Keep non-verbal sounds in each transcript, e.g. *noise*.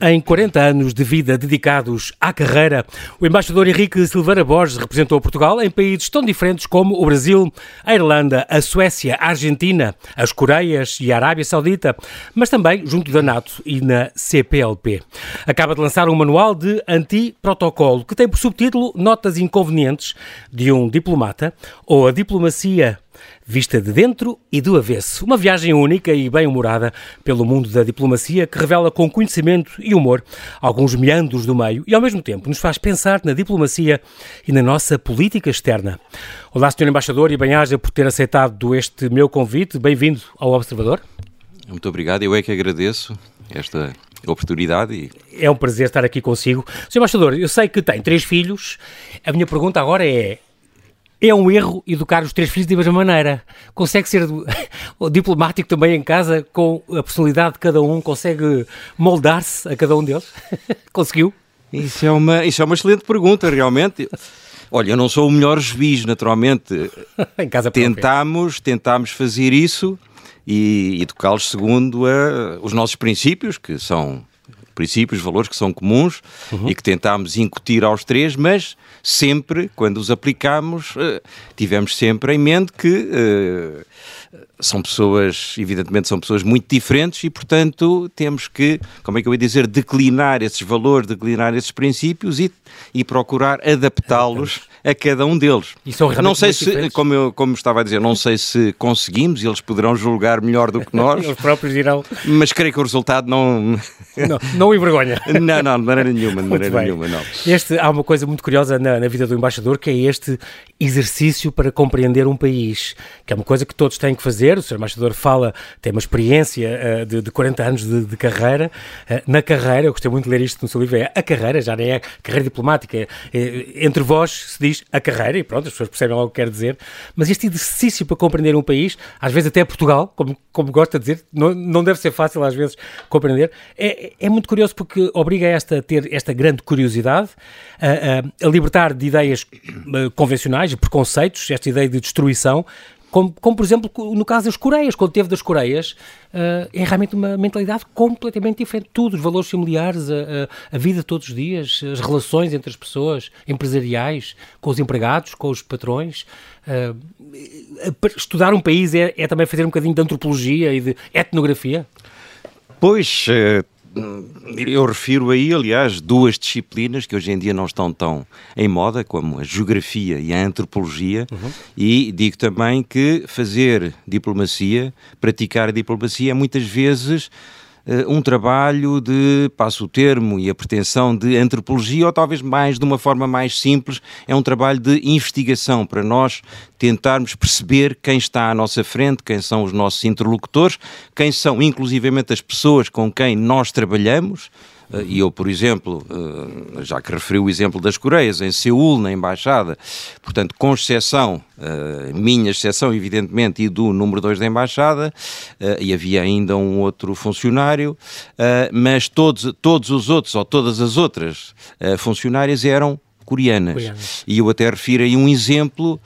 Em 40 anos de vida dedicados à carreira, o embaixador Henrique Silveira Borges representou Portugal em países tão diferentes como o Brasil, a Irlanda, a Suécia, a Argentina, as Coreias e a Arábia Saudita, mas também junto da NATO e na CPLP. Acaba de lançar um manual de anti-protocolo que tem por subtítulo Notas inconvenientes de um diplomata ou a diplomacia vista de dentro e do avesso. Uma viagem única e bem-humorada pelo mundo da diplomacia que revela com conhecimento e humor alguns meandros do meio e, ao mesmo tempo, nos faz pensar na diplomacia e na nossa política externa. Olá, Sr. Embaixador, e bem-aja por ter aceitado este meu convite. Bem-vindo ao Observador. Muito obrigado, eu é que agradeço esta oportunidade. E... É um prazer estar aqui consigo. Sr. Embaixador, eu sei que tem três filhos. A minha pergunta agora é: é um erro educar os três filhos da mesma maneira. Consegue ser *laughs* diplomático também em casa com a personalidade de cada um? Consegue moldar-se a cada um deles? *laughs* Conseguiu? Isso é, uma, isso é uma excelente pergunta, realmente. Olha, eu não sou o melhor juiz, naturalmente. *laughs* em casa tentámos, tentámos fazer isso e educá-los segundo a, os nossos princípios, que são princípios, valores que são comuns uhum. e que tentámos incutir aos três, mas sempre, quando os aplicámos, uh, tivemos sempre em mente que uh, são pessoas, evidentemente, são pessoas muito diferentes e, portanto, temos que, como é que eu ia dizer, declinar esses valores, declinar esses princípios e, e procurar adaptá-los a cada um deles. E são não sei se, como eu como estava a dizer, não sei se conseguimos, eles poderão julgar melhor do que nós. *laughs* Eles próprios dirão. Mas creio que o resultado não. *laughs* Não, não envergonha. *laughs* não, não, de maneira nenhuma, de maneira nenhuma, não. Este, há uma coisa muito curiosa na, na vida do embaixador que é este exercício para compreender um país, que é uma coisa que todos têm que fazer. O Sr. Embaixador fala, tem uma experiência uh, de, de 40 anos de, de carreira. Uh, na carreira, eu gostei muito de ler isto no seu livro, é a carreira, já nem é carreira diplomática. É, é, entre vós se diz a carreira, e pronto, as pessoas percebem logo o que quer dizer. Mas este exercício para compreender um país, às vezes até Portugal, como, como gosta de dizer, não, não deve ser fácil às vezes compreender. É, é muito curioso porque obriga esta, a ter esta grande curiosidade, a, a, a libertar de ideias uh, convencionais e preconceitos, esta ideia de destruição, como, como, por exemplo, no caso das Coreias, quando teve das Coreias, uh, é realmente uma mentalidade completamente diferente. Tudo, os valores familiares, a, a, a, vida todos os dias, as relações entre as pessoas, empresariais, com os empregados, com os patrões. Uh, estudar um país é, é, também fazer um bocadinho de antropologia e de etnografia? Pois, uh eu refiro aí, aliás, duas disciplinas que hoje em dia não estão tão em moda, como a geografia e a antropologia, uhum. e digo também que fazer diplomacia, praticar a diplomacia, é muitas vezes um trabalho de, passo o termo e a pretensão de antropologia, ou talvez mais de uma forma mais simples, é um trabalho de investigação para nós tentarmos perceber quem está à nossa frente, quem são os nossos interlocutores, quem são inclusivamente as pessoas com quem nós trabalhamos, eh, e eu, por exemplo, eh, já que referi o exemplo das Coreias, em Seul, na Embaixada, portanto, com exceção, eh, minha exceção, evidentemente, e do número 2 da Embaixada, e havia ainda um outro funcionário, mas todos, todos os outros, ou todas as outras funcionárias eram coreanas. coreanas. E eu até refiro aí um exemplo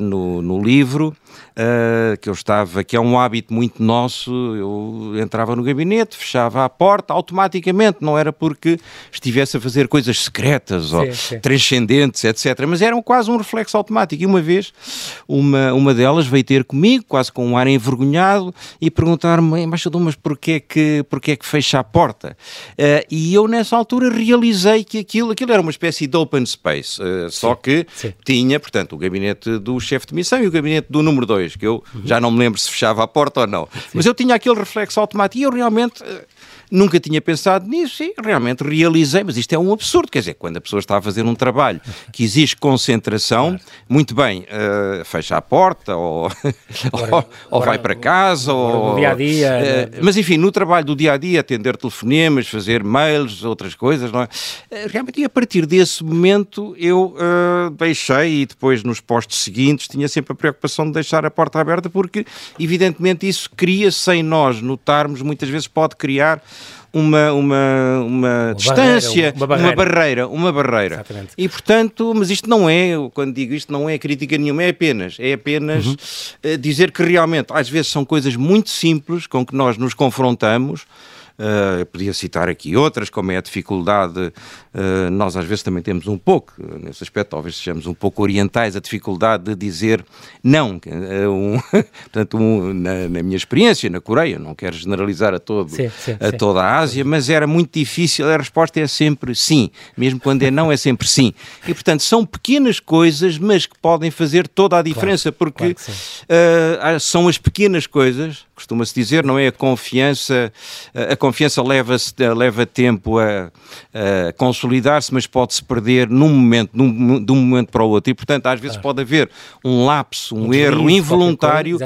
no, no livro uh, que eu estava, que é um hábito muito nosso, eu entrava no gabinete, fechava a porta automaticamente, não era porque estivesse a fazer coisas secretas sim, ou sim. transcendentes, etc. Mas era quase um reflexo automático. E uma vez, uma, uma delas veio ter comigo, quase com um ar envergonhado, e perguntar-me, embaixador, mas porquê que, porquê que fecha a porta? Uh, e eu, nessa altura, realizei que aquilo, aquilo era uma espécie de open space, uh, só que tinha, portanto, o gabinete do chefe de missão e o gabinete do número 2 que eu já não me lembro se fechava a porta ou não. Sim. Mas eu tinha aquele reflexo automático e eu realmente eh, Nunca tinha pensado nisso e realmente realizei, mas isto é um absurdo. Quer dizer, quando a pessoa está a fazer um trabalho que exige concentração, muito bem, uh, fecha a porta ou, agora, *laughs* ou, ou vai para casa. Ou, dia a dia. Uh, mas enfim, no trabalho do dia a dia, atender telefonemas, fazer mails, outras coisas, não é? Uh, realmente, e a partir desse momento eu deixei e depois nos postos seguintes tinha sempre a preocupação de deixar a porta aberta porque, evidentemente, isso cria, sem nós notarmos, muitas vezes pode criar uma, uma, uma, distância, barreira, uma, barreira. uma barreira, uma barreira. Exatamente. E portanto, mas isto não é, quando digo isto, não é crítica nenhuma, é apenas, é apenas uhum. uh, dizer que realmente às vezes são coisas muito simples com que nós nos confrontamos. Uh, podia citar aqui outras, como é a dificuldade, uh, nós às vezes também temos um pouco, nesse aspecto, talvez sejamos um pouco orientais, a dificuldade de dizer não. Uh, um, *laughs* portanto, um, na, na, minha experiência na Coreia, não quero generalizar a, todo, sim, sim, a toda a Ásia, mas era muito difícil, a resposta é sempre sim, mesmo quando é não, é sempre sim. E portanto, são pequenas coisas, mas que podem fazer toda a diferença, claro, porque claro são as pequenas coisas costuma-se dizer, não é? A confiança, a confiança leva, leva tempo a, a consolidar-se, mas pode-se perder num momento, num, de um momento para o outro. E, portanto, às vezes pode haver um lapso, um, um erro involuntário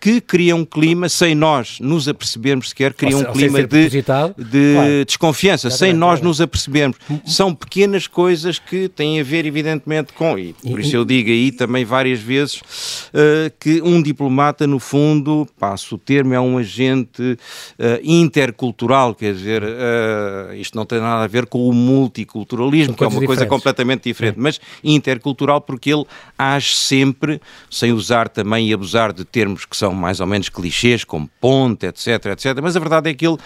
que cria um clima, sem nós nos apercebermos sequer, cria um clima de, de claro. desconfiança, exatamente, sem nós nos apercebermos. São pequenas coisas que têm a ver, evidentemente, com, e por isso eu digo aí também várias vezes, uh, que um diplomata, no fundo, passo o termo, termo é um agente uh, intercultural, quer dizer, uh, isto não tem nada a ver com o multiculturalismo, que é uma diferentes. coisa completamente diferente, Sim. mas intercultural porque ele age sempre, sem usar também e abusar de termos que são mais ou menos clichês, como ponte, etc, etc, mas a verdade é que ele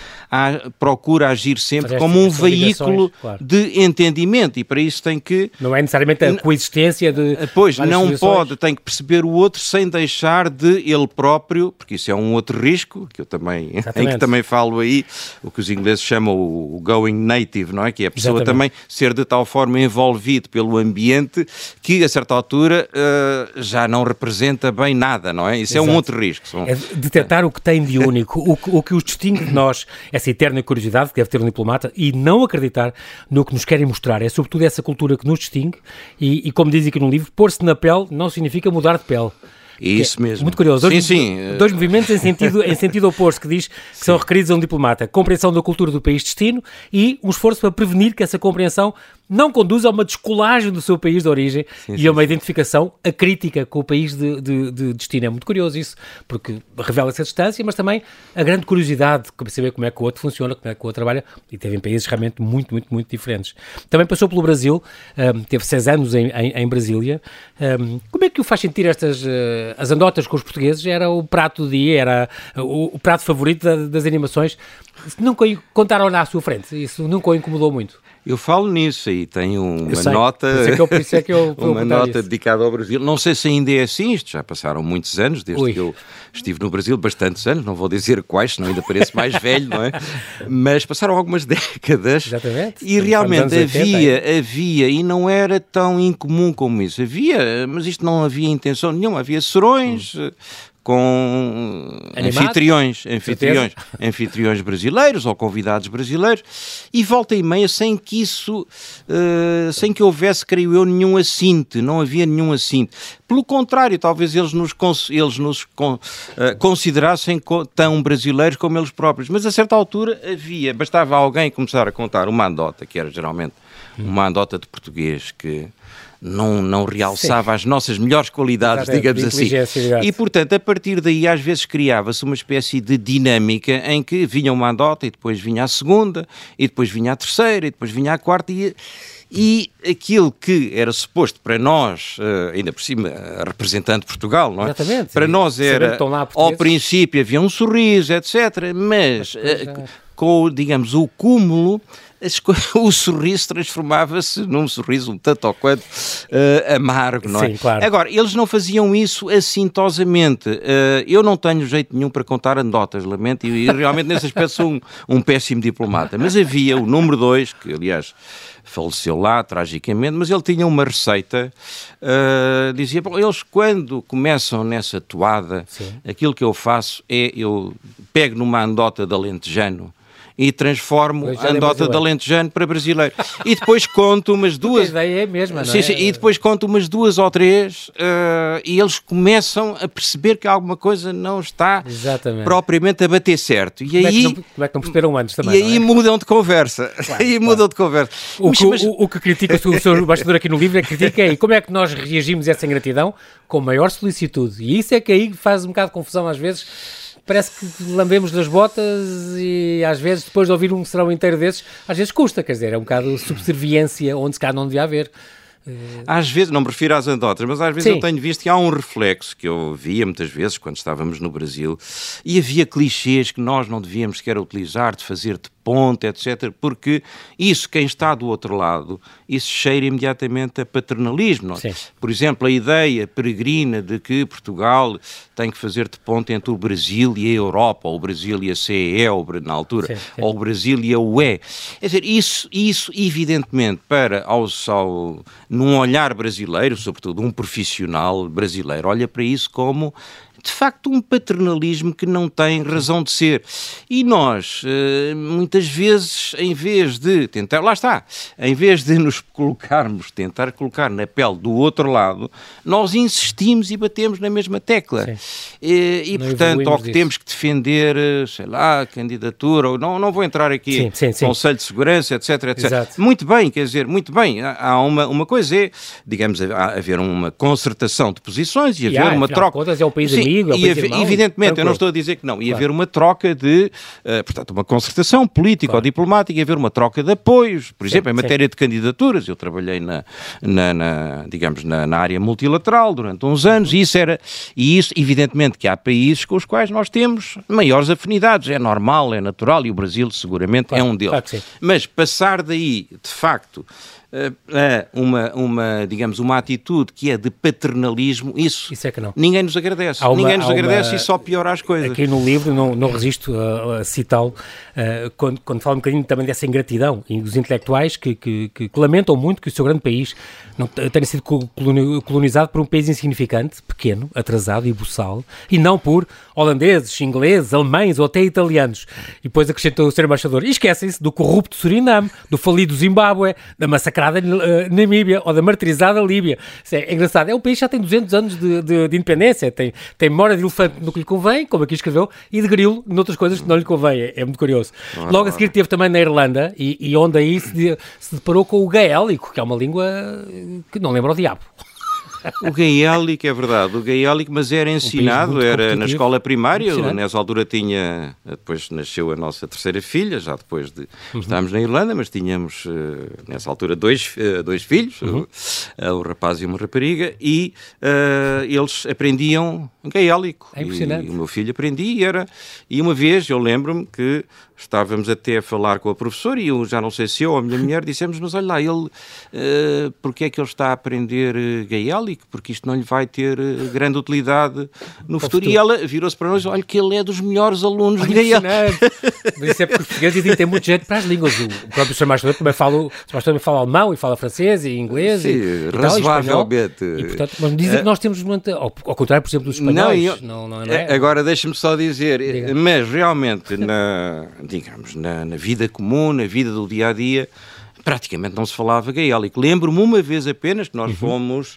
procura agir sempre como um veículo claro. de entendimento e para isso tem que... Não é necessariamente a coexistência de... Pois, não pode, tem que perceber o outro sem deixar de ele próprio, porque isso é um outro risco, que eu também, *laughs* em que também falo aí, o que os ingleses chamam o going native, não é? Que é a pessoa Exatamente. também ser de tal forma envolvido pelo ambiente que a certa altura uh, já não representa bem nada, não é? Isso Exato. é um outro risco. São... É detectar o que tem de único, o, o que os distingue de nós, essa eterna curiosidade que deve ter um diplomata e não acreditar no que nos querem mostrar. É sobretudo essa cultura que nos distingue e, e como diz aqui no livro, pôr-se na pele não significa mudar de pele. Isso mesmo. Muito curioso. Dois, sim, sim. dois movimentos em sentido, em sentido oposto que diz que *laughs* sim. são requeridos a um diplomata. Compreensão da cultura do país de destino e um esforço para prevenir que essa compreensão não conduz a uma descolagem do seu país de origem sim, e sim, a uma identificação acrítica com o país de, de, de, destino. É muito curioso isso, porque revela essa distância, mas também a grande curiosidade de saber como é que o outro funciona, como é que o outro trabalha, e teve em países realmente muito, muito, muito diferentes. Também passou pelo Brasil, um, teve seis anos em, em, em Brasília. Um, como é que o faz sentir estas uh, as andotas com os portugueses? Era o prato do dia, era o, o prato favorito da, das animações. Nunca contaram na sua frente, isso nunca o incomodou muito. Eu falo nisso aí, tenho uma nota, é eu, é eu, uma nota dedicada ao Brasil. Não sei se ainda é assim, isto já passaram muitos anos desde Ui. que eu estive no Brasil, bastantes anos, não vou dizer quais, senão ainda pareço mais *laughs* velho, não é? Mas passaram algumas décadas Exatamente. e realmente havia, havia, e não era tão incomum como isso. Havia, mas isto não havia intenção nenhuma, havia serões, hum com Animado? anfitriões, anfitriões, anfitriões brasileiros ou convidados brasileiros e volta e meia sem que isso, uh, sem que houvesse, creio eu, nenhum assinte, não havia nenhum assinte. Pelo contrário, talvez eles nos, eles nos con, uh, considerassem tão brasileiros como eles próprios, mas a certa altura havia, bastava alguém começar a contar uma andota, que era geralmente uma andota de português que não, não realçava Sim. as nossas melhores qualidades, digamos assim. E, portanto, a partir daí, às vezes criava-se uma espécie de dinâmica em que vinha uma andota e depois vinha a segunda, e depois vinha a terceira, e depois vinha a quarta, e, e aquilo que era suposto para nós, eh, ainda por cima, representante de Portugal, não é? Exatamente. Para nós era, ao princípio havia um sorriso, etc., mas, mas eh, com, digamos, o cúmulo *laughs* o sorriso transformava-se num sorriso um tanto ou quanto uh, amargo, não é? Sim, claro. Agora, eles não faziam isso assintosamente. Uh, eu não tenho jeito nenhum para contar anedotas, lamento, e, e realmente nesse aspecto sou um, um péssimo diplomata. Mas havia o número 2, que aliás faleceu lá tragicamente, mas ele tinha uma receita, uh, dizia, bom, eles quando começam nessa toada, Sim. aquilo que eu faço é, eu pego numa andota de alentejano, e transformo a andota de alentejano para brasileiro. E depois conto umas *laughs* duas... A ideia é a mesma, não sim, é? Sim, e depois conto umas duas ou três uh, e eles começam a perceber que alguma coisa não está Exatamente. propriamente a bater certo. E como aí... É não, como é que não perceberam antes também, E aí é? mudam de conversa. Claro, *laughs* aí claro. mudam de conversa. O, mas, que, mas... o, o que critica o seu bastidor aqui no livro é que critica é como é que nós reagimos a essa ingratidão com maior solicitude. E isso é que aí faz um bocado de confusão às vezes parece que lambemos das botas e às vezes, depois de ouvir um serão inteiro desses, às vezes custa, quer dizer, é um bocado subserviência onde se cá não devia haver. Às vezes, não me refiro às anedotas, mas às vezes Sim. eu tenho visto que há um reflexo que eu via muitas vezes quando estávamos no Brasil e havia clichês que nós não devíamos sequer utilizar de fazer de ponte, etc. Porque isso, quem está do outro lado, isso cheira imediatamente a paternalismo. Não? É? Por exemplo, a ideia peregrina de que Portugal tem que fazer de ponte entre o Brasil e a Europa, ou o Brasil e a CE, ou, na altura, sim, sim. ou o Brasil e a UE. Quer dizer, isso, isso evidentemente, para aos, ao, num olhar brasileiro, sobretudo um profissional brasileiro, olha para isso como de facto um paternalismo que não tem razão de ser. E nós, eh, muitas vezes, em vez de tentar, lá está, em vez de nos colocarmos, tentar colocar na pele do outro lado, nós insistimos e batemos na mesma tecla. Sim. E, e portanto, ao que disso. temos que defender, eh, sei lá, a candidatura, ou não, não vou entrar aqui sim, sim, sim. Conselho de Segurança, etc, etc. Exato. Muito bem, quer dizer, muito bem. Há uma, uma coisa é, digamos, haver uma concertação de posições e haver e há, uma troca. Contas, é país amigo amigo, é irmão, Evidentemente, eu não estou a dizer que não. Ia claro. haver uma troca de, uh, portanto, uma concertação política claro. ou diplomática, ia haver uma troca de apoios, por exemplo, sim, em matéria sim. de candidaturas. Eu trabalhei na, na, na digamos, na, na, área multilateral durante uns anos e isso era, e isso, evidentemente, que há países com os quais nós temos maiores afinidades. É normal, é natural e o Brasil seguramente claro, é um deles. Mas passar daí, de facto, uh, uma, uma, digamos, uma atitude que é de paternalismo, isso, isso é que não. ninguém nos agradece. Uma, ninguém nos agradece uma, e só piora as coisas. Aqui no livro, não, não resisto a, a citá-lo, uh, quando, quando fala um bocadinho também dessa ingratidão e dos intelectuais que, que, que, que, lamentam muito que o seu grande país não tenha sido colonizado por um país insignificante, pequeno, atrasado e buçal, e não por holandeses, ingleses, alemães ou até italianos. E depois acrescentou o ser embaixador. E esquecem-se do corrupto Suriname, do falido Zimbábue, da massacrada uh, Namíbia ou da martirizada Líbia. Isso é, é engraçado. É um país que já tem 200 anos de, de, de, independência. Tem, tem memória de elefante no que lhe convém, como aqui escreveu, e de grilo noutras coisas que não lhe convém. É, é muito curioso. Logo a seguir teve também na Irlanda, e, e onde aí se, se deparou com o gaélico, que é uma língua que não lembra o diabo. O gaélico, é verdade, o gaélico, mas era ensinado, um era na escola primária, nessa altura tinha, depois nasceu a nossa terceira filha, já depois de uhum. estarmos na Irlanda, mas tínhamos eh, nessa altura dois, eh, dois filhos, uhum. o, o, rapaz e uma rapariga, e uh, eles aprendiam gaélico. É impressionante. E, e o meu filho aprendia e era, e uma vez eu lembro-me que estávamos até a falar com a professora e eu já não sei se eu ou a minha mulher dissemos, mas olha lá, ele, uh, porque é que ele está a aprender uh, gaélico? Porque isto não lhe vai ter uh, grande utilidade no futuro. futuro. E ela virou-se para nós, olha que ele é dos melhores alunos de gaélico. Mas isso é porque os portugueses dizem que tem muito jeito para as línguas. O próprio Sr. Mastro também fala, também fala alemão e fala francês e inglês Sim, e, e razoavelmente. E, portanto, mas dizem que nós temos, ao, ao contrário, por exemplo, dos espanhóis. Não, eu, não, não, é? Agora deixe-me só dizer, Diga. mas realmente *laughs* na digamos, na, na vida comum, na vida do dia a dia, praticamente não se falava gaélico. Lembro-me uma vez apenas que nós uhum. fomos,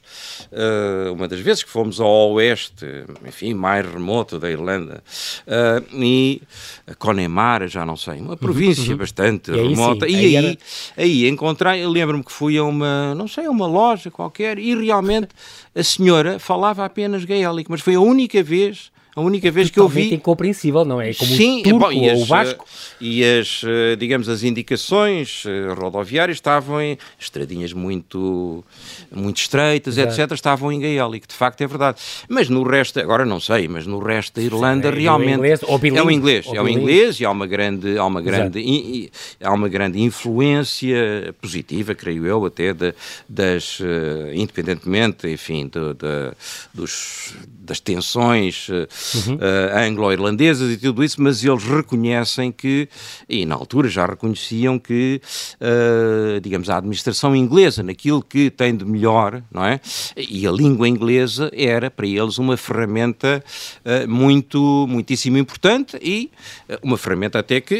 uh, uma das vezes que fomos ao oeste, enfim, mais remoto da Irlanda, uh, e a Connemara, já não sei, uma uhum, província uhum. bastante e remota, aí, e aí, aí, aí encontrei, lembro-me que fui a uma, não sei, a uma loja qualquer, e realmente a senhora falava apenas gaélico, mas foi a única vez a única vez que eu vi. incompreensível, não é? Como Sim, o turco bom, e as, o vasco. E as, eh, digamos, as indicações eh, rodoviárias estavam em estradinhas muito, muito estreitas, etc. Estavam em gaélico, de facto é verdade. Mas no resto, agora não sei, mas no resto da Irlanda Sim, é, realmente. Inglês, é o inglês, é o inglês e há uma grande, há uma grande, in, há uma grande influência positiva, creio eu, até de, das, independentemente, enfim, de, de, dos, das tensões uhum. uh, anglo-irlandesas e tudo isso, mas eles reconhecem que, e na altura já reconheciam que, uh, digamos, a administração inglesa, naquilo que tem de melhor, não é? E a língua inglesa era para eles uma ferramenta uh, muito, muitíssimo importante e uma ferramenta até que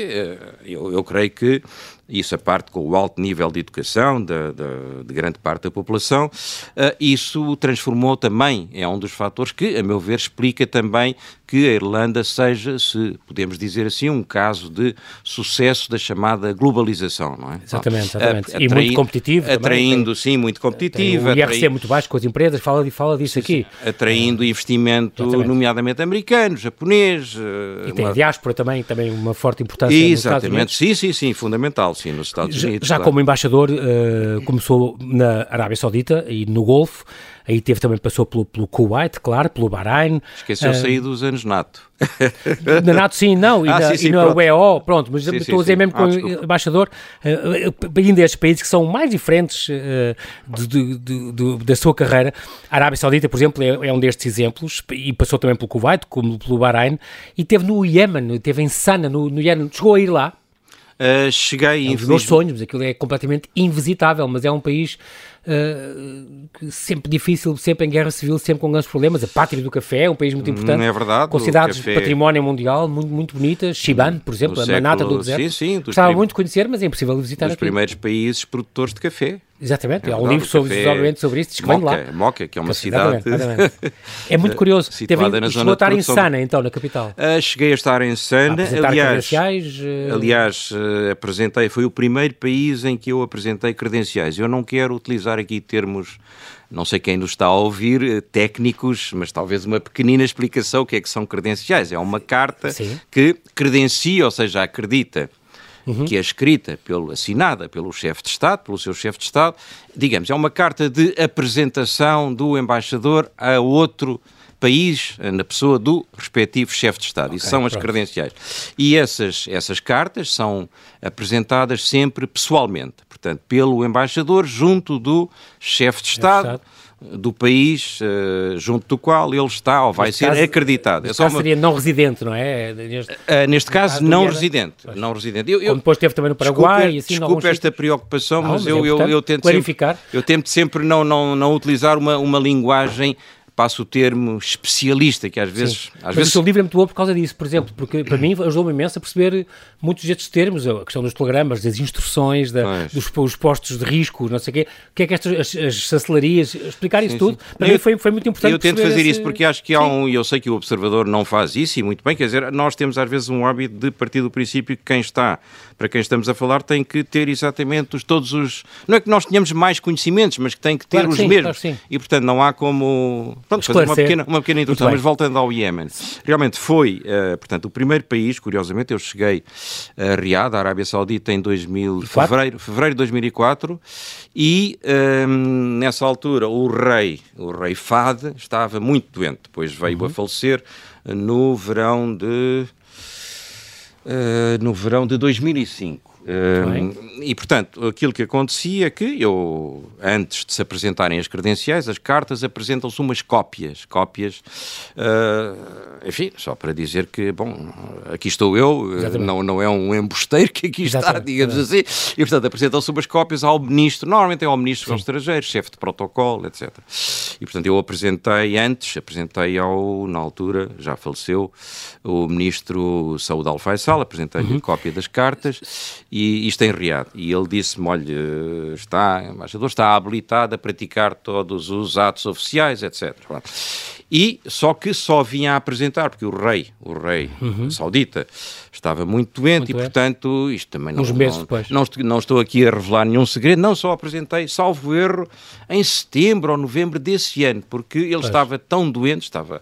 eu, eu creio que isso a parte com o alto nível de educação de, de, de grande parte da população, uh, isso transformou também, é um dos fatores que, a meu ver, explica também que a Irlanda seja, se podemos dizer assim, um caso de sucesso da chamada globalização, não é? Exatamente, exatamente. e muito competitivo Atraindo, também, sim, muito competitivo. O IRC é muito baixo com as empresas, fala, fala disso aqui. Atraindo investimento, exatamente. nomeadamente americano, japonês. E tem uma... a diáspora também, também uma forte importância Exatamente, sim, sim, sim, fundamental sim, nos Estados Unidos. Já, já claro. como embaixador, uh, começou na Arábia Saudita e no Golfo, aí teve também, passou pelo, pelo Kuwait, claro, pelo Bahrein. Esqueceu-se uh, aí dos anos NATO. *laughs* Na NATO sim, não, e, ah, na, sim, sim, e no UEO, pronto, mas sim, estou a dizer mesmo ah, como embaixador, uh, ainda estes países que são mais diferentes uh, de, de, de, da sua carreira. A Arábia Saudita, por exemplo, é, é, um destes exemplos, e passou também pelo Kuwait, como pelo Bahrein, e teve no Iémen, teve em Sana, no, no Iémen, chegou a ir lá. Uh, cheguei, é um dos meus sonhos, aquilo é completamente invisitável, mas é um país uh, sempre difícil, sempre em guerra civil, sempre com grandes problemas. A pátria do café é um país muito importante. É verdade. Com cidades de património mundial muito, muito bonitas. Shiban, por exemplo, a manata do deserto. Sim, sim. Gostava muito de conhecer, mas é impossível visitar Dos aqui. primeiros países produtores de café. Exatamente, é há um livro sobre, obviamente, sobre isso, diz que vem lá. Moca, que é uma cidade... É muito *laughs* curioso. Teve, na chegou a estar em Sana, então, na capital. Uh, cheguei a estar em Sana. A aliás, credenciais... Uh... Aliás, uh, apresentei, foi o primeiro país em que eu apresentei credenciais. Eu não quero utilizar aqui termos não sei quem nos está a ouvir, eh, técnicos, mas talvez uma pequenina explicação o que é que são credenciais. É uma carta Sim. que credencia, ou seja, acredita uhum. que é escrita, pelo, assinada pelo chefe de Estado, pelo seu chefe de Estado, digamos, é uma carta de apresentação do embaixador a outro país, na pessoa do respectivo chefe de Estado. Okay, Isso são as credenciais. E essas, essas cartas são apresentadas sempre pessoalmente portanto, pelo embaixador junto do chefe de Estado. Do país uh, junto do qual ele está ou vai neste ser caso, acreditado. É caso uma... seria não residente, não é? Neste, uh, neste caso, não residente. Não residente. Eu, eu, Como depois teve também no Paraguai. Desculpe, assim, desculpe esta preocupação, não, mas, mas, eu, é eu, eu, tento clarificar. Sempre, eu tento sempre não, não, não utilizar uma, uma linguagem passo o termo especialista, que às vezes... Sim. Às Mas vezes... o seu livro é muito bom por causa disso, por exemplo, porque para mim ajudou-me imenso a perceber muitos destes termos, a questão dos programas, das instruções, da, dos, dos, postos de risco, não sei o quê, o que é que estas as, as chancelarias, explicar isso sim, tudo, sim. para eu, mim foi, foi muito importante. Eu tento fazer esse... isso porque acho que há um, e eu sei que o observador não faz isso, e muito bem, quer dizer, nós temos às vezes um hábito de partir do princípio que quem está, para quem estamos a falar, tem que ter exatamente os, todos os... Não é que nós tenhamos mais conhecimentos, mas que tem que ter claro os mesmos. Claro e, portanto, não há como... Pronto, uma pequena, uma pequena introdução, mas voltando ao Iémen. Realmente foi, uh, portanto, o primeiro país, curiosamente, eu cheguei a Riad, a Arábia Saudita, em 2000, fevereiro, fevereiro de 2004, e um, nessa altura o rei, o rei Fad, estava muito doente, depois veio uhum. a falecer no verão de... Uh, no verão de 2005 e, portanto, aquilo que acontecia é que eu, antes de se apresentarem as credenciais, as cartas, apresentam-se umas cópias. Cópias, uh, enfim, só para dizer que, bom, aqui estou eu, não, não é um embusteiro que aqui está, Exatamente. digamos assim. E, portanto, apresentam-se umas cópias ao ministro, normalmente é ao ministro dos estrangeiros, chefe de protocolo, etc. E, portanto, eu apresentei antes, apresentei ao, na altura, já faleceu, o ministro Saúde Al-Faisal, apresentei-lhe uhum. cópia das cartas e isto em Riad. E ele disse-me, olha, está, o embaixador está habilitado a praticar todos os atos oficiais, etc. E só que só vinha a apresentar, porque o rei, o rei uhum. saudita, estava muito doente muito e, portanto, isto também não, Uns meses não, depois. Não, não, estou aqui a revelar nenhum segredo, não, só apresentei, salvo erro, em setembro ou novembro desse ano, porque ele pois. estava tão doente, estava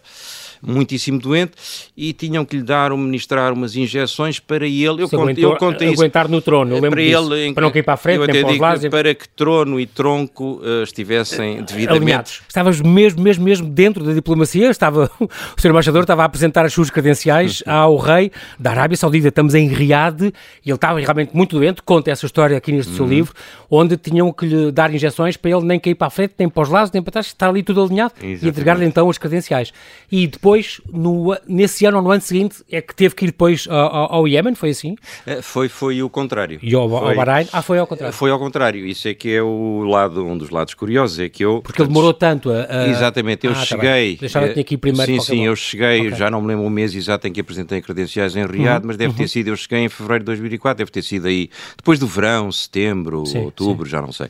muitíssimo doente e tinham que lhe dar, ministrar umas injeções para ele. Eu, conto, eu contei isso. Aguentar no trono, eu lembro para disso, ele, para não cair para a frente, nem para os lados. Para que trono e tronco uh, estivessem devidamente... Alinhados. Estavas mesmo, mesmo, mesmo dentro da diplomacia, estava, *laughs* o Sr. Embaixador estava a apresentar as suas credenciais uhum. ao rei da Arábia Saudita. Estamos em Riad e ele estava realmente muito doente, conta essa história aqui neste uhum. seu livro, onde tinham que lhe dar injeções para ele nem cair para a frente, nem para os lados, nem para trás, estar ali tudo alinhado Exatamente. e entregar-lhe então as credenciais. E depois depois, no, nesse ano ou no ano seguinte, é que teve que ir depois ao, ao Iémen, foi assim? É, foi, foi o contrário. E ao, foi, ao Bahrein? Ah, foi ao contrário. Foi ao contrário, isso é que é o lado, um dos lados curiosos, é que eu... Porque ele demorou tanto a... a... Exatamente, eu ah, cheguei... Tá Deixava que aqui primeiro. Sim, sim, eu cheguei, okay. já não me lembro o mês exato em que apresentei credenciais em Riad, uhum, mas deve uhum. ter sido, eu cheguei em fevereiro de 2004, deve ter sido aí, depois do verão, setembro, sim, outubro, sim. já não sei.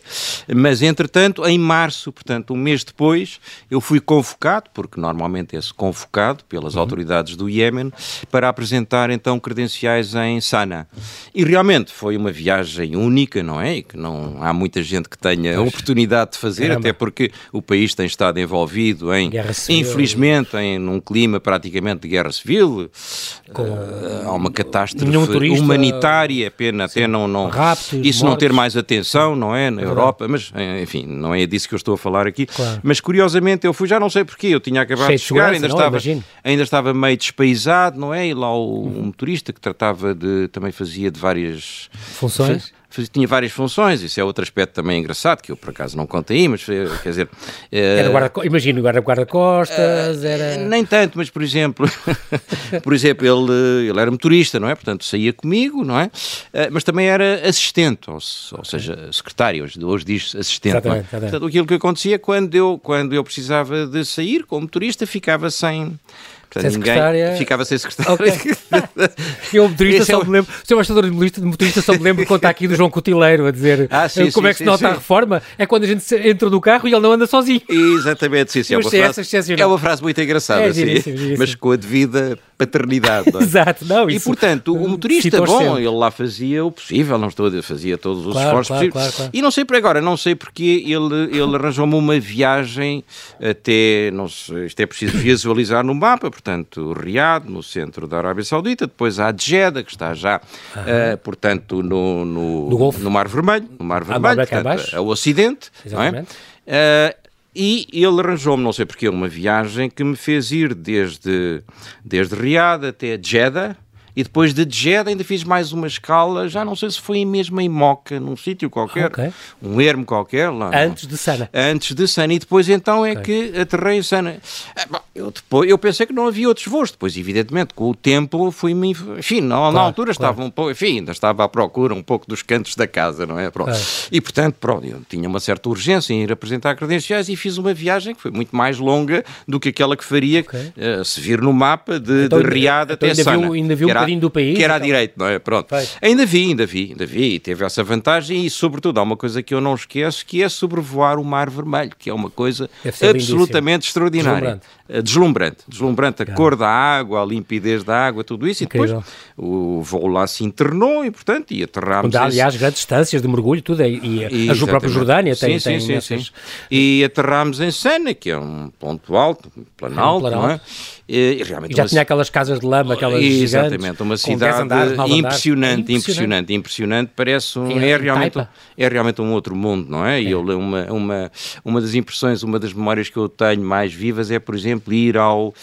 Mas, entretanto, em março, portanto, um mês depois, eu fui convocado, porque normalmente é-se convocado convocado pelas uhum. autoridades do Iémen para apresentar então credenciais em Sana. E realmente foi uma viagem única, não é? E que não há muita gente que tenha pois. a oportunidade de fazer, Caramba. até porque o país tem estado envolvido em, infelizmente, em um clima praticamente de guerra civil. Com... Uh, há uma catástrofe humanitária, pena até não, não Raptos, isso mortes. não ter mais atenção, não é? Na Europa, mas enfim, não é disso que eu estou a falar aqui. Claro. Mas curiosamente eu fui, já não sei porquê, eu tinha acabado Cheio de chegar, ainda, não, estava, ainda estava meio despaisado, não é? E lá o um motorista que tratava de, também fazia de várias funções tinha várias funções, isso é outro aspecto também engraçado, que eu por acaso não contei aí, mas eh, quer didizer... Era guarda, imagino, guarda-costas, uh, era... Nem tanto, mas por exemplo, *laughs* por exemplo, ele, ele era motorista, não é? Portanto, saía comigo, não é? Mas também era assistente, ou, ou seja, secretário, hoje, hoje diz assistente. É? Exatamente, é? Portanto, aquilo que acontecia quando eu, quando eu precisava de sair como motorista, ficava sem Portanto, sem ninguém secretária... ficava sem secretária. Okay. *laughs* eu, motorista, Esse só é... me lembro, o seu bastador de motorista, de motorista só me lembro de contar aqui do João Cotileiro a dizer ah, sim, como sim, é que se nota sim. a reforma. É quando a gente entra no carro e ele não anda sozinho. Exatamente, sim, sim. É uma, frase, é uma frase muito engraçada, é, sim, mas com a devida paternidade. É? *laughs* Exato, não, E portanto, o *laughs* motorista, bom, sempre. ele lá fazia o possível, não estou a dizer, fazia todos os claro, esforços claro, possíveis. Claro, e não sei por agora, não sei porque ele, ele arranjou-me uma viagem até, não sei, isto é preciso visualizar no mapa, portanto, Riad, no centro da Arábia Saudita, depois há Jeddah, que está já, uh, portanto, no, no, no, no, Mar Vermelho, no Mar Vermelho, portanto, ao ocidente, Exatamente. não é? Uh, e ele arranjou-me, não sei porquê, uma viagem que me fez ir desde, desde Riad até Jeddah, e depois de Jeddah ainda fiz mais uma escala, já não sei se foi mesmo em Moca, num sítio qualquer, okay. um ermo qualquer lá. Antes de Sana. Antes de Sana. E depois então é okay. que aterrei em Sana. Ah, bom, eu, depois, eu pensei que não havia outros voos. Depois, evidentemente, com o tempo fui-me... Enfim, na, claro, na altura claro. estava um pouco... Enfim, ainda estava à procura um pouco dos cantos da casa, não é? Pronto. Claro. E, portanto, pronto, eu tinha uma certa urgência em ir apresentar credenciais e fiz uma viagem que foi muito mais longa do que aquela que faria okay. uh, se vir no mapa de, então, de Riad então, até Sana. Viu, ainda viu bocadinho do país? Que era então. à direita, não é? Pronto. Ainda vi, ainda vi, ainda vi. E teve essa vantagem e, sobretudo, há uma coisa que eu não esqueço, que é sobrevoar o Mar Vermelho, que é uma coisa absolutamente extraordinária. Deslumbrante. Deslumbrante. Deslumbrante a Caramba. cor da água, a limpidez da água, tudo isso. Incrível. E depois o voo lá se internou e, portanto, e aterrámos... Onde aliás, grandes distâncias de mergulho, tudo. E, e a própria Jordânia tem, sim, tem sim, sim, sim. E aterrámos em Sena, que é um ponto alto, um planalto, é um planalto. não é? E, realmente e já tinha aquelas casas de lama, aquelas Exatamente, gigantes, uma cidade andares, impressionante, impressionante, impressionante, parece um, é, é, realmente, é realmente um outro mundo, não é? E é. eu, uma, uma, uma das impressões, uma das memórias que eu tenho mais vivas é, por exemplo, ir ao,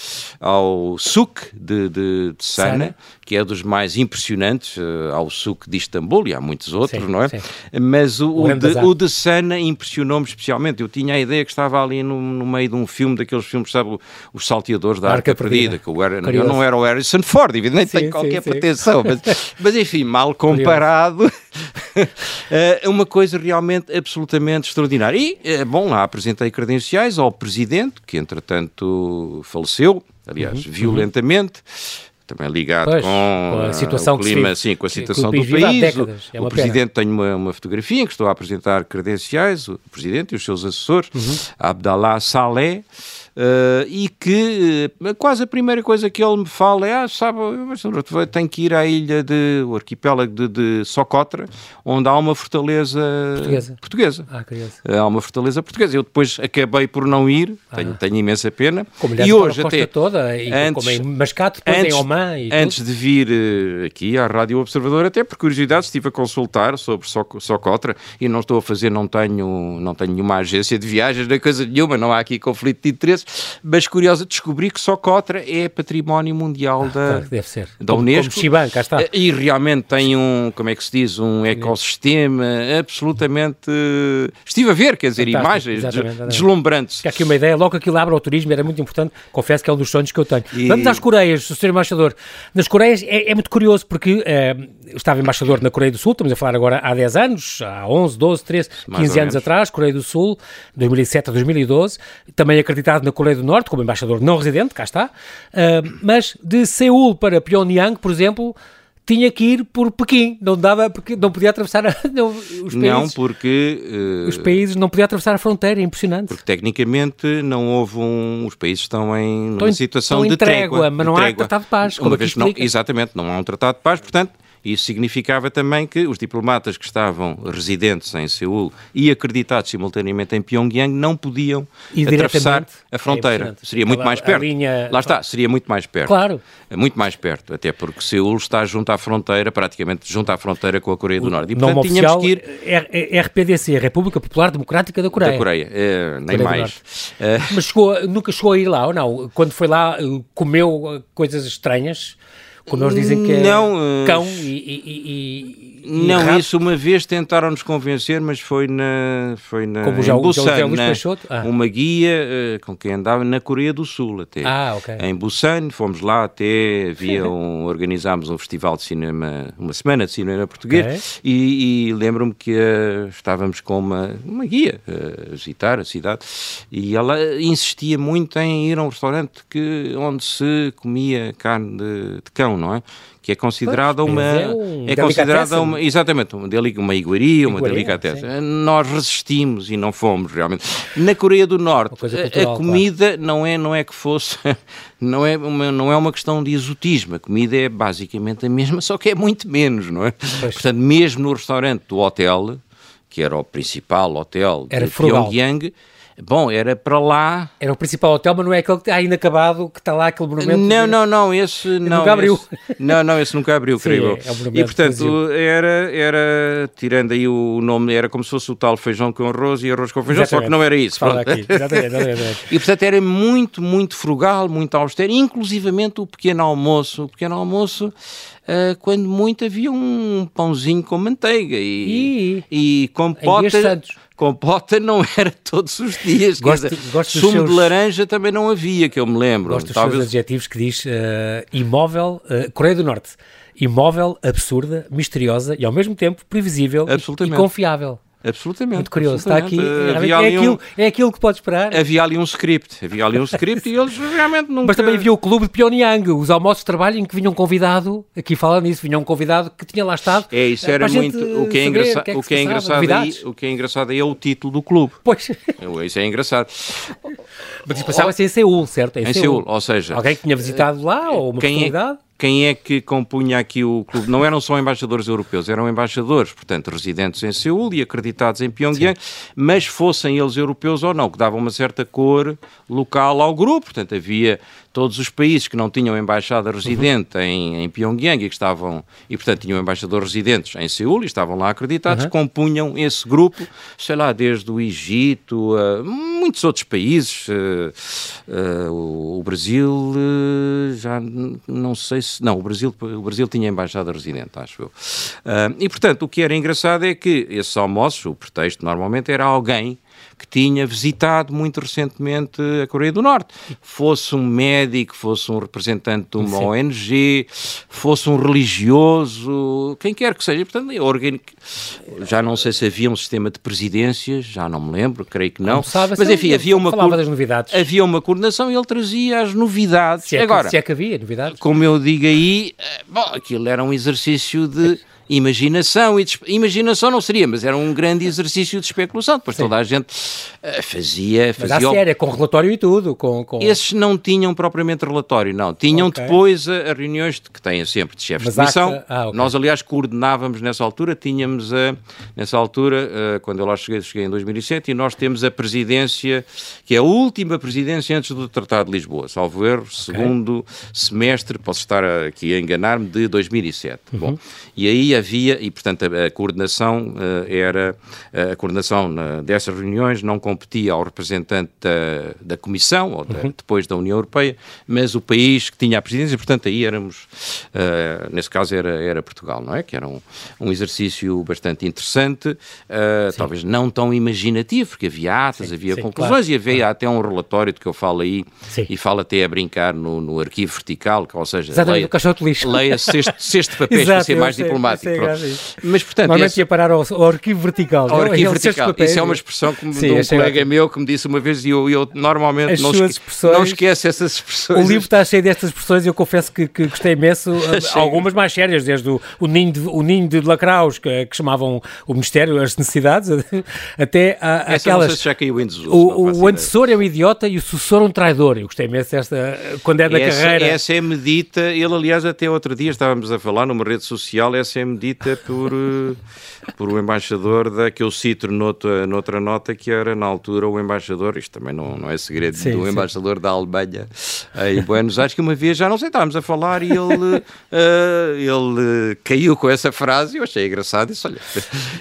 ao Suk de, de, de Sana, Sana, que é dos mais impressionantes, uh, ao Suk de Istambul, e há muitos outros, sim, não é? Sim. Mas o, o, de, o de Sana impressionou-me especialmente. Eu tinha a ideia que estava ali no, no meio de um filme, daqueles filmes, sabe, Os Salteadores da Arca, Arca Perdida, que eu, era, eu não era o Harrison Ford, evidentemente, sim, tenho qualquer pretensão, mas, *laughs* mas, enfim, mal comparado, *laughs* é uma coisa realmente absolutamente extraordinária. E, eh, bom, lá apresentei credenciais ao presidente, que entretanto faleceu, aliás, uhum, violentamente. Uhum também ligado pois, com, com, a situação o clima, sim, com a situação do país. É o, presidente tem uma, uma, fotografia em que estou a apresentar credenciais, o presidente e os seus assessores, uhum. Abdallah Saleh, Uh, e que uh, quase a primeira coisa que ele me fala é: ah, sabe, tem que ir à ilha de, o arquipélago de, de Socotra, onde há uma fortaleza portuguesa. portuguesa. Ah, uh, há uma fortaleza portuguesa. Eu depois acabei por não ir, ah. tenho, tenho imensa pena. Como e hoje até. toda, e antes, como em Mascate, depois antes, em Oman. E antes tudo. de vir aqui à Rádio Observador, até por curiosidade, estive a consultar sobre Socotra e não estou a fazer, não tenho, não tenho nenhuma agência de viagens, nem coisa nenhuma, não há aqui conflito de interesse mas curiosa, descobri que Socotra é património mundial ah, da, claro, deve ser. da Unesco. Como Chiban, cá está. E realmente tem um, como é que se diz, um ecossistema absolutamente... Estive a ver, quer dizer, Fantástico, imagens exatamente, deslumbrantes. Que aqui uma ideia, logo aquilo abre ao turismo, era muito importante, confesso que é um dos sonhos que eu tenho. E... Vamos às Coreias, Sr. Embaixador. Nas Coreias é, é muito curioso, porque é, eu estava embaixador na Coreia do Sul, estamos a falar agora há 10 anos, há 11, 12, 13, 15 anos atrás, Coreia do Sul, 2007 a 2012, também acreditado na Coreia do Norte, como embaixador não residente, cá está, uh, mas de Seul para Pyongyang, por exemplo, tinha que ir por Pequim, não dava porque não podia atravessar a, *laughs* não, os países. Não, porque uh, os países não podia atravessar a fronteira, é impressionante. Porque tecnicamente não houve um, os países estão em estão, uma situação estão de trégua, trégua, mas não trégua. há tratado de paz. Uma vez não, exatamente, não há um tratado de paz, portanto isso significava também que os diplomatas que estavam residentes em Seul e acreditados simultaneamente em Pyongyang não podiam atravessar a fronteira. É seria muito mais perto. Linha... Lá está, seria muito mais perto. Claro. Muito mais perto, até porque Seul está junto à fronteira, praticamente junto à fronteira com a Coreia do Norte. E portanto tínhamos que ir. É, é RPDC, República Popular Democrática da Coreia. Da Coreia, é, nem Coreia mais. Mas chegou, nunca chegou a ir lá ou não? Quando foi lá, comeu coisas estranhas? Como eles dizem que é não, cão e, e, e, e Não, rato. isso uma vez tentaram-nos convencer, mas foi na foi na como já, em Busan, já na, ah. uma guia uh, com quem andava na Coreia do Sul até. Ah, ok. Em Busan, fomos lá até, havia *laughs* um, organizámos um festival de cinema, uma semana de cinema português okay. e, lembro-me que uh, estávamos com uma, uma guia uh, a visitar a cidade e ela insistia muito em ir a um restaurante que, onde se comia carne de, de cão não é? Que é considerada pois, uma. É, um é considerada uma. Exatamente, uma, uma iguaria, uma delicatessen. Nós resistimos e não fomos realmente. Na Coreia do Norte, cultural, a comida claro. não, é, não é que fosse. *laughs* Não é, uma, não é uma questão de exotismo. A comida é basicamente a mesma, só que é muito menos, não é? Pois. Portanto, mesmo no restaurante do hotel, que era o principal hotel era de frugal. Pyongyang Bom, era para lá. Era o principal hotel, mas não é aquele que está inacabado, que está lá aquele monumento. Não, não, não, esse *laughs* não. Nunca abriu. Esse, não, não, esse nunca abriu, *laughs* Sim, creio. É, é um e portanto, era, era, tirando aí o nome, era como se fosse o tal feijão com arroz e arroz com feijão, exatamente. só que não era isso. Fala aqui. Exatamente, exatamente. *laughs* e portanto era muito, muito frugal, muito austero, inclusivamente o pequeno almoço. O pequeno almoço. Uh, quando muito havia um pãozinho com manteiga e, e, e compota compota não era todos os dias. Gosto, dizer, gosto sumo seus... de laranja também não havia, que eu me lembro. Gosto dos Talvez... seus adjetivos que diz uh, imóvel, uh, Coreia do Norte, imóvel, absurda, misteriosa e ao mesmo tempo previsível e confiável. Absolutamente. Muito curioso. Absolutamente. Está aqui. É, é, aquilo, um, é aquilo que pode esperar. Havia ali um script. Havia ali um script e eles realmente nunca... Mas também havia o clube de Pyongyang, os almoços de trabalho em que vinham convidado, aqui fala nisso, vinha um convidado que tinha lá estado. É, isso era muito... O que é, engraça... o que é, o que é engraçado aí, o que é engraçado aí é o título do clube. Pois. Isso é engraçado. Mas isso passava-se em Seul, certo? Em, em Seul. Seul. ou seja... Alguém que tinha visitado lá ou uma quem É quem é que compunha aqui o clube? Não eram só embaixadores europeus, eram embaixadores, portanto, residentes em Seul e acreditados em Pyongyang, Sim. mas fossem eles europeus ou não, que davam uma certa cor local ao grupo. Portanto, havia todos os países que não tinham embaixada residente uhum. em, em Pyongyang e que estavam, e portanto tinham embaixadores residentes em Seul e estavam lá acreditados, uhum. compunham esse grupo, sei lá, desde o Egito, a muitos outros países, uh, uh, o, o, Brasil, uh, já não sei se, não, o Brasil, o Brasil tinha embaixada residente, acho eu. e portanto, o que era engraçado é que esses almoços, o pretexto normalmente era alguém que tinha visitado muito recentemente a Coreia do Norte. Fosse um médico, fosse um representante de uma Sim. ONG, fosse um religioso, quem quer que seja. Portanto, já não sei se havia um sistema de presidências, já não me lembro, creio que não. Mas enfim, havia uma, das novidades. havia uma coordenação e ele trazia as novidades. Se é, Agora, que, se é que havia novidades. Como eu digo aí, eh, bom, aquilo era um exercício de imaginação. E imaginação não seria, mas era um grande exercício de especulação. Depois Sim. toda a gente uh, fazia. fazia mas à séria, com relatório e tudo. Com, com... Esses não tinham propriamente relatório, não. Tinham okay. depois a, a, reuniões de, que têm sempre de chefes de missão. Ah, okay. Nós, aliás, coordenávamos nessa altura, tínhamos a, nessa altura, quando eu lá cheguei, cheguei em 2007, e nós temos a presidência, que é a última presidência antes do Tratado de Lisboa, salvo erro, okay. segundo semestre, posso estar aqui a enganar-me, de 2007. Uhum. Bom, e aí havia, e portanto a, a coordenação uh, era, a coordenação uh, dessas reuniões não competia ao representante da, da Comissão, ou da, uhum. depois da União Europeia, mas o país que tinha a presidência, portanto aí éramos, uh, nesse caso era, era Portugal, não é? Que era um, um exercício bastante interessante, talvez não tão imaginativo, porque havia atas, sim, havia sim, conclusões claro. e havia claro. até um relatório de que eu falo aí, sim. e falo até a brincar no, no arquivo vertical, que, ou seja, leia, leia sexto, sexto papéis *laughs* Exato, para ser mais diplomático Mas, portanto, Normalmente esse- ia parar ao, ao arquivo vertical. ao arquivo vertical. papéis. Isso é uma expressão que, Sim, de um achei colega ótimo. meu que me disse uma vez e eu, eu normalmente As não, esque- não esquece essas expressões. O livro está cheio destas expressões e eu confesso que, que gostei imenso. *laughs* Achei- Algumas mais sérias, desde o, o ninho de, o ninho de Lacraus, que, que chamavam o Ministério, as necessidades, *laughs* até a, Essa não sei aquelas. se já caiu em desuso. O, o antecessor é um idiota e o sucessor um traidor. Eu gostei imenso desta. Quando é da essa, carreira. essa é medita, ele aliás até outro dia estávamos a falar numa rede social, essa é medita por, eh, por o embaixador da, que eu cito noutra, noutra nota, que era na altura o embaixador, isto também não, não é segredo, Sim, do sim. embaixador da Alemanha em Buenos Aires, que uma vez, já não sei, estávamos a falar e ele, eh, ele caiu com essa frase e eu achei engraçado, disse, olha,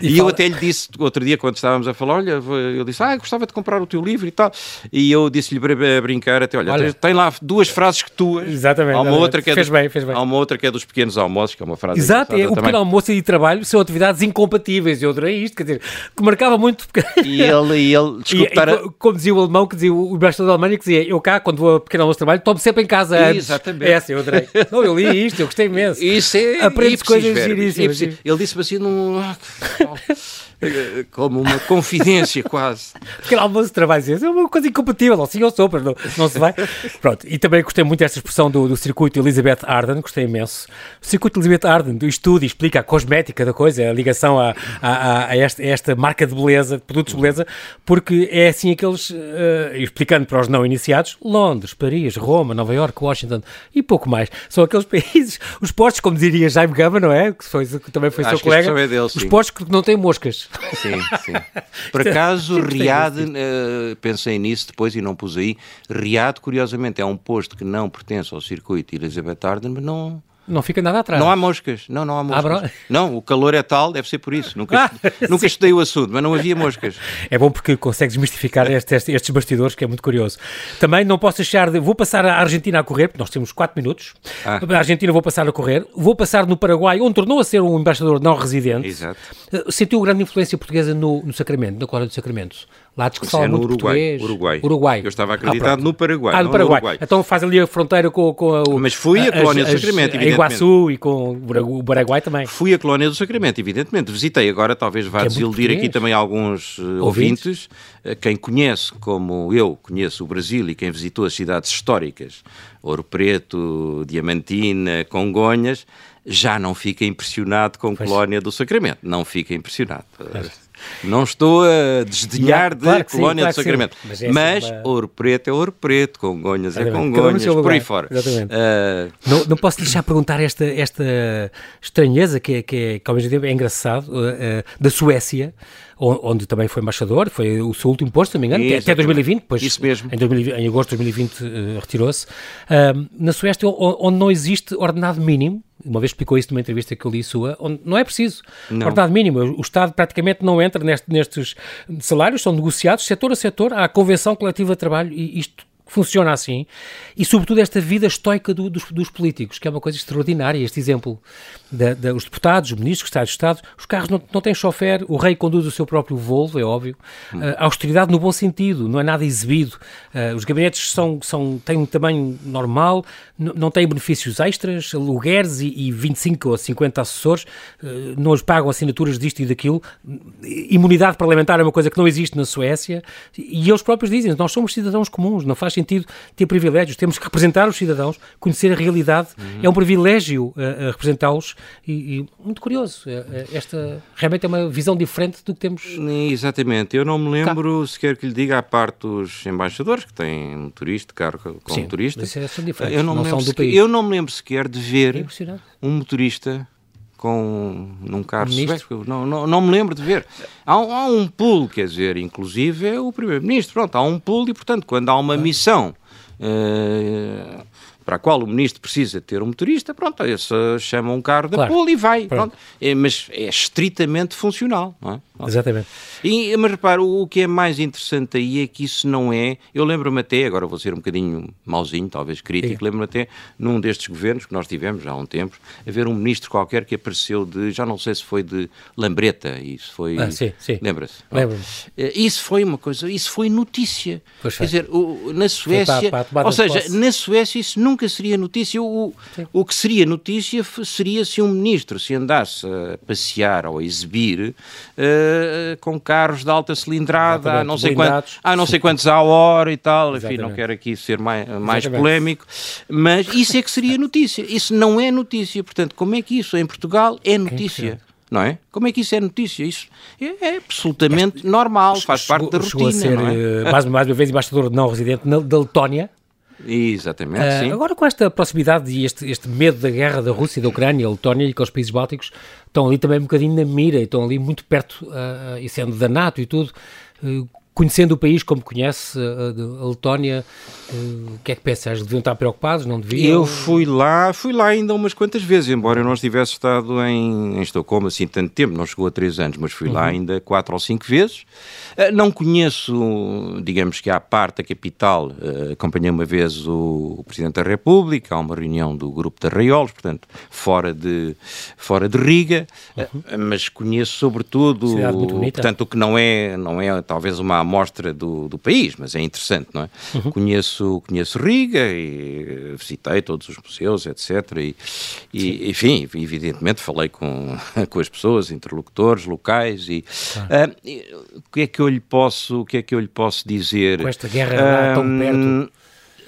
E e, eu fala- até lhe disse outro dia quando estávamos a falar, olha, eu disse, ah, gostava de comprar o teu livro e tal, e eu disse-lhe para brincar até, olha, Olha. tem, lá duas frases que tuas, Exatamente, há uma exatamente. outra que é Fez dos, bem, fez bem. Há uma outra que é dos pequenos almoços, que é uma frase Exato, é, o também. pequeno almoço e trabalho são atividades incompatíveis. Eu adorei isto, quer dizer, que marcava muito. E ele, e ele *laughs* E, desculpe, e estar a- co- como dizia o alemão, que dizia o embaixador da Alemanha, que dizia, eu cá, quando vou a pequeno almoço de trabalho, tomo sempre em casa antes. Exatamente. Essa, eu adorei. Não, eu li isto, eu gostei imenso. Isso é Aprendes ipsis coisas giríssimas. Ele disse-me assim num... *laughs* que- como uma confidência *laughs* quase. Pequeno almoço de trabalho, é uma coisa incompatível, assim ou sopa, não, não se vai. Pronto, e também gostei muito desta expressão do, do circuito Elizabeth Arden, gostei imenso. O circuito Elizabeth Arden, do estudo e explica a cosmética da coisa, a ligação a, a, a- esta, a esta marca de beleza, de produtos de beleza, porque é assim aqueles, eh, explicando para os não iniciados, Londres, Paris, Roma, Nova Iorque, Washington e pouco mais. São aqueles *laughs* países, os postos, como diria Jaime Gama, não é? Que, foi, que também foi Acho seu colega. é os sim. postos que não têm moscas. Sim, sim. *laughs* Por acaso, Gostei Riad, eh, pensei nisso depois e não pus aí. Riad, curiosamente, é um posto que não pertence ao circuito Elizabeth Arden, mas não, Não fica nada atrás. não há moscas. Não, não há moscas. Não, o calor é tal, deve ser por isso. Nunca, *laughs* Ah, nunca estudei o assunto, mas não havia moscas. É bom porque consegues desmistificar *laughs* este- este- estes bastidores, que é muito curioso. Também não posso deixar de. Vou passar a Argentina a correr, porque nós temos 4 minutos. Ah. A Argentina vou passar a correr. Vou passar no Paraguai, onde tornou a ser um embaixador não residente. Exato. Uh, Sentiu grande influência portuguesa no, no Sacramento, na colónia do Sacramento. Lá diz que fala é muito Uruguai. português. Uruguai. Uruguai. Eu estava Ah, acreditado pronto. no Paraguai. Ah, no Paraguai. Uruguai. Então faz ali a fronteira com, com a, o- Mas fui a as- colónia do Sacramento, A evidentemente. Iguaçu e com o Paragu- o Paraguai também. Fui a Colónia do Sacramento, evidentemente. Visitei agora, talvez vá é desiludir aqui também alguns eh, ouvintes. Eh, Quem conhece, como eu conheço o Brasil e quem visitou as cidades históricas, Ouro Preto, Diamantina, Congonhas, já não fica impressionado com Pois. Colónia do Sacramento. Não fica impressionado. Eh, Não estou a desdenhar de claro sim, Colónia claro do sim. Sacramento. Mas é Mas, sempre uma- Ouro Preto é Ouro Preto, Congonhas é Congonhas, por aí fora. Eh, Não, não posso deixar de perguntar esta, esta estranheza que, é, que, é, que ao mesmo tempo é engraçado, uh, uh, da Suécia, onde também foi embaixador, foi o seu último posto, se não me engano, até- até Exatamente. 2020, depois Isso mesmo. Em, 2020 em agosto de 2020 uh, retirou-se. Um, na Suécia, onde não existe ordenado mínimo, uma vez explicou isso numa entrevista que eu li sua, onde não é preciso Não. ordenado mínimo. O Estado praticamente não entra neste- nestes salários, são negociados setor a setor, há a convenção coletiva de trabalho e isto funciona assim. E, sobretudo, esta vida estoica do- dos, dos políticos, que é uma coisa extraordinária. Este exemplo, da, da- os deputados, os ministros, os secretários de Estado, os carros não, não têm chofer, o rei conduz o seu próprio Volvo, é óbvio. A austeridade no bom sentido, não é nada exibido. Ah, os gabinetes são, são, têm um tamanho normal, não têm benefícios extras, alugueres e, e 25 ou 50 assessores, ah, não os pagam assinaturas disto e daquilo. Imunidade parlamentar é uma coisa que não existe na Suécia e eles próprios dizem, nós somos cidadãos comuns, não faz sentido ter privilégios, temos que representar os cidadãos, conhecer a realidade, é um privilégio ah, representá-los e, e muito curioso, eh, esta realmente é uma visão diferente do que temos Exatamente, eu não me lembro sequer que lhe diga à parte dos embaixadores que têm motorista, carro com Sim, motorista. mas isso é- são diferentes, eu não, não me são lembro sequer, eu não me lembro sequer de É ver impressionante. um motorista com num carro sueco. Não, não, não me lembro de ver. Há, um- há um pool, quer dizer, inclusive é o primeiro-ministro. Pronto, há um pool e, portanto, quando há uma missão eh, para a qual o ministro precisa ter um motorista, pronto, esse chama um carro da Claro. e vai. Pronto. É, mas é estritamente funcional, não é? Exatamente. E, mas repara, o, o que é mais interessante aí é que isso não é. Eu lembro-me até, agora vou ser um bocadinho mauzinho, talvez crítico, lembro-me até num destes governos que nós tivemos já há um tempo, haver um ministro qualquer que apareceu de, já não sei se foi de Lambreta, isso foi. Ah, sim, sim. Lembra-se? Eh, Isso foi uma coisa, isso foi notícia. Pois Quer foi. dizer, o- na Suécia, para a tomada ou seja, na Suécia isso nunca nunca seria notícia. O, o que seria notícia seria se um ministro se andasse a passear ou a exibir uh, com carros de alta cilindrada, há não, sei quantos, há não sei quantos à hora e tal. Exatamente. Enfim, não quero aqui ser mais, mais polémico, mas isso é que seria notícia. Isso não é notícia. Portanto, como é que isso em Portugal é notícia? não é? Como é que isso é notícia? Isso é, é absolutamente normal, faz chegou, parte da rotina, ser, não é? Eh, mais, mais uma vez, embaixador não residente da Letónia. Exatamente, uh, sim. Agora, com esta proximidade e este, este medo da guerra da Rússia da Ucrânia, a Letónia e com os países bálticos estão ali também um bocadinho na mira, estão ali muito perto, uh, e sendo da NATO e tudo, uh, Conhecendo o país como conhece, a, a Letónia, eh, o que é que pensas? Deviam estar preocupados? Não deviam? Eu fui lá, fui lá ainda umas quantas vezes, embora eu não estivesse estado em, em Estocolmo assim tanto tempo, não chegou a três anos, mas fui uhum. lá ainda quatro ou cinco vezes. Eh, não conheço, digamos que à parte da capital, eh, acompanhei uma vez o, Presidente da República, há uma reunião do Grupo de Arraiolos, portanto, fora de, fora de Riga, uhum. mas conheço sobretudo, portanto, o que não é, não é talvez uma amostra do, do país, mas é interessante, não é? Uhum. Conheço, conheço Riga e visitei todos os museus, etc. E, e enfim, evidentemente falei com, *laughs* com as pessoas, interlocutores locais e, uh, o que é que eu lhe posso, o que é que eu lhe posso dizer? Com esta guerra uh, tão perto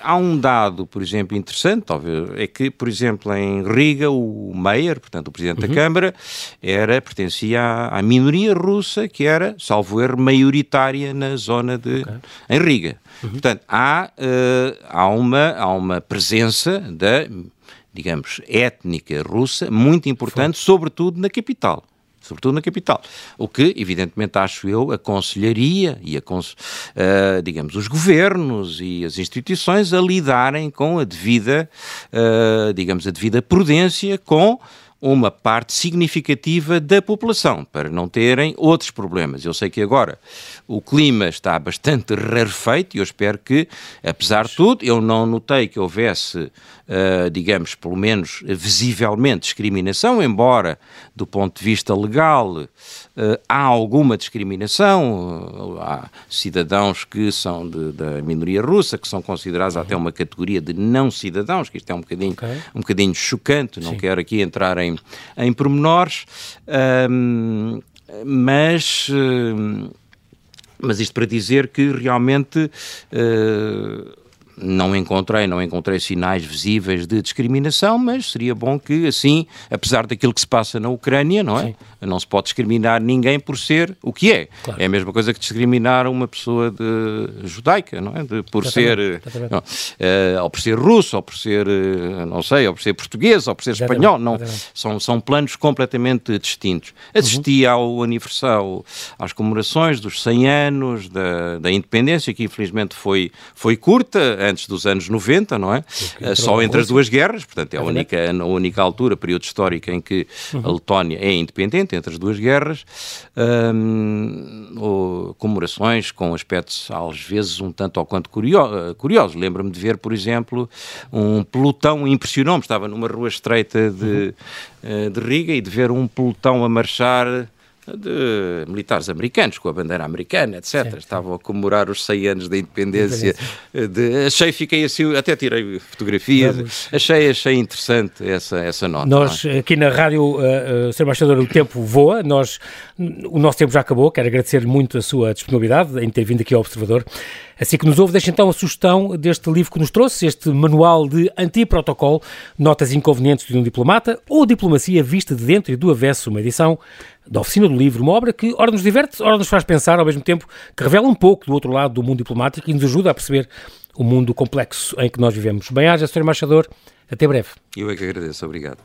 há um dado, por exemplo, interessante, talvez, é que, por exemplo, em Riga, o Meyer, portanto, o Presidente uhum. da Câmara, era, pertencia à, à, minoria russa, que era, salvo erro, maioritária na zona de... Okay. em Riga. Uhum. Portanto, há, uh, há, uma, há uma presença da, digamos, étnica russa muito importante, Foi. sobretudo na capital sobretudo na capital. O que, evidentemente, acho eu, aconselharia e aconse uh, digamos, os governos e as instituições a lidarem com a devida, uh, digamos, a devida prudência com uma parte significativa da população, para não terem outros problemas. Eu sei que agora o clima está bastante rarefeito e eu espero que, apesar de tudo, eu não notei que houvesse, uh, digamos, pelo menos visivelmente discriminação, embora do ponto de vista legal uh, há alguma discriminação, uh, há cidadãos que são de, da minoria russa, que são considerados uhum. até uma categoria de não cidadãos, que isto é um bocadinho, okay. um bocadinho chocante, não Sim. quero aqui entrar em, em pormenores, mas mas isto para dizer que realmente uh, não encontrei, não encontrei sinais visíveis de discriminação, mas seria bom que, assim, apesar daquilo que se passa na Ucrânia, não é? Sim. Não se pode discriminar ninguém por ser o que é. Claro. É a mesma coisa que discriminar uma pessoa de judaica, não é? De, por exatamente, ser, Não, uh, ou por ser russo, ou por ser, uh, não sei, ou por ser português, ou por ser exatamente, espanhol, não. São, são planos completamente distintos. Assisti uhum. ao aniversário, às comemorações dos 100 anos da, da independência, que infelizmente foi, foi curta, antes dos anos 90, não é? Uh, só entre as duas guerras, portanto é a única, a única altura, período histórico em que uhum. a Letónia é independente, entre as duas guerras, um, comemorações com aspectos às vezes um tanto ou quanto curiosos. Curioso. Lembro-me de ver, por exemplo, um pelotão, impressionou-me, estava numa rua estreita de, uhum. Eh, de Riga e de ver um pelotão a marchar de militares americanos, com a bandeira americana, etc. Estavam a comemorar os 100 anos da independência. De, achei, fiquei assim, até tirei fotografias, achei, achei interessante essa, essa nota. Nós, é? aqui na rádio, uh, uh, Sr. Embaixador, o tempo voa, nós, o nosso tempo já acabou, quero agradecer muito a sua disponibilidade em ter vindo aqui ao Observador. Assim que nos ouve, deixa então a sugestão deste livro que nos trouxe, este manual de antiprotocolo, notas inconvenientes de um diplomata ou diplomacia vista de dentro e do avesso, uma edição da Oficina do Livro, uma obra que ora nos diverte, ora nos faz pensar ao mesmo tempo, que revela um pouco do outro lado do mundo diplomático e nos ajuda a perceber o mundo complexo em que nós vivemos. Bem-aja, Sr. Embaixador, até breve. Eu é que agradeço, obrigado.